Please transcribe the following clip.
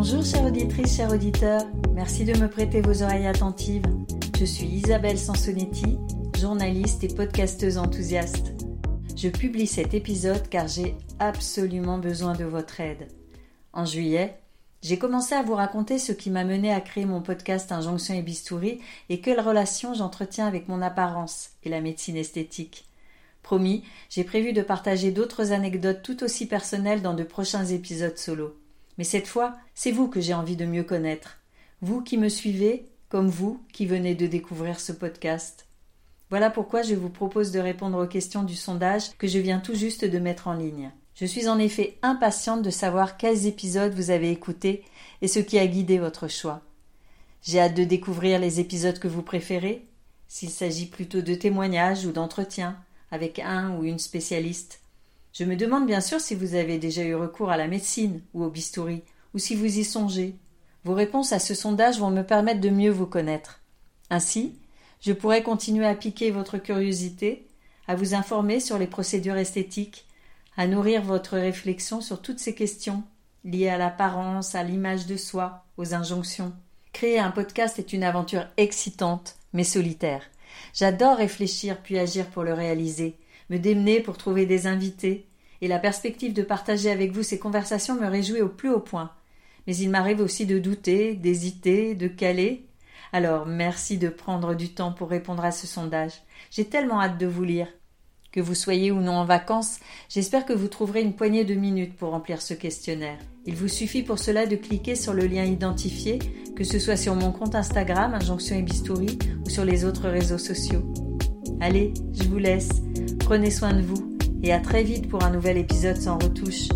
Bonjour chère auditrice, chers auditeurs, merci de me prêter vos oreilles attentives. Je suis Isabelle Sansonetti, journaliste et podcasteuse enthousiaste. Je publie cet épisode car j'ai absolument besoin de votre aide. En juillet, j'ai commencé à vous raconter ce qui m'a mené à créer mon podcast Injonction et Bistouri et quelle relation j'entretiens avec mon apparence et la médecine esthétique. Promis, j'ai prévu de partager d'autres anecdotes tout aussi personnelles dans de prochains épisodes solo. Mais cette fois, c'est vous que j'ai envie de mieux connaître. Vous qui me suivez, comme vous qui venez de découvrir ce podcast. Voilà pourquoi je vous propose de répondre aux questions du sondage que je viens tout juste de mettre en ligne. Je suis en effet impatiente de savoir quels épisodes vous avez écoutés et ce qui a guidé votre choix. J'ai hâte de découvrir les épisodes que vous préférez, s'il s'agit plutôt de témoignages ou d'entretiens avec un ou une spécialiste. Je me demande bien sûr si vous avez déjà eu recours à la médecine ou au bistouri, ou si vous y songez. Vos réponses à ce sondage vont me permettre de mieux vous connaître. Ainsi, je pourrai continuer à piquer votre curiosité, à vous informer sur les procédures esthétiques, à nourrir votre réflexion sur toutes ces questions liées à l'apparence, à l'image de soi, aux injonctions. Créer un podcast est une aventure excitante, mais solitaire. J'adore réfléchir puis agir pour le réaliser, me démener pour trouver des invités, et la perspective de partager avec vous ces conversations me réjouit au plus haut point. Mais il m'arrive aussi de douter, d'hésiter, de caler. Alors merci de prendre du temps pour répondre à ce sondage. J'ai tellement hâte de vous lire. Que vous soyez ou non en vacances, j'espère que vous trouverez une poignée de minutes pour remplir ce questionnaire. Il vous suffit pour cela de cliquer sur le lien identifié, que ce soit sur mon compte Instagram, Injonction et Bistouri, ou sur les autres réseaux sociaux. Allez, je vous laisse. Prenez soin de vous et à très vite pour un nouvel épisode sans retouche.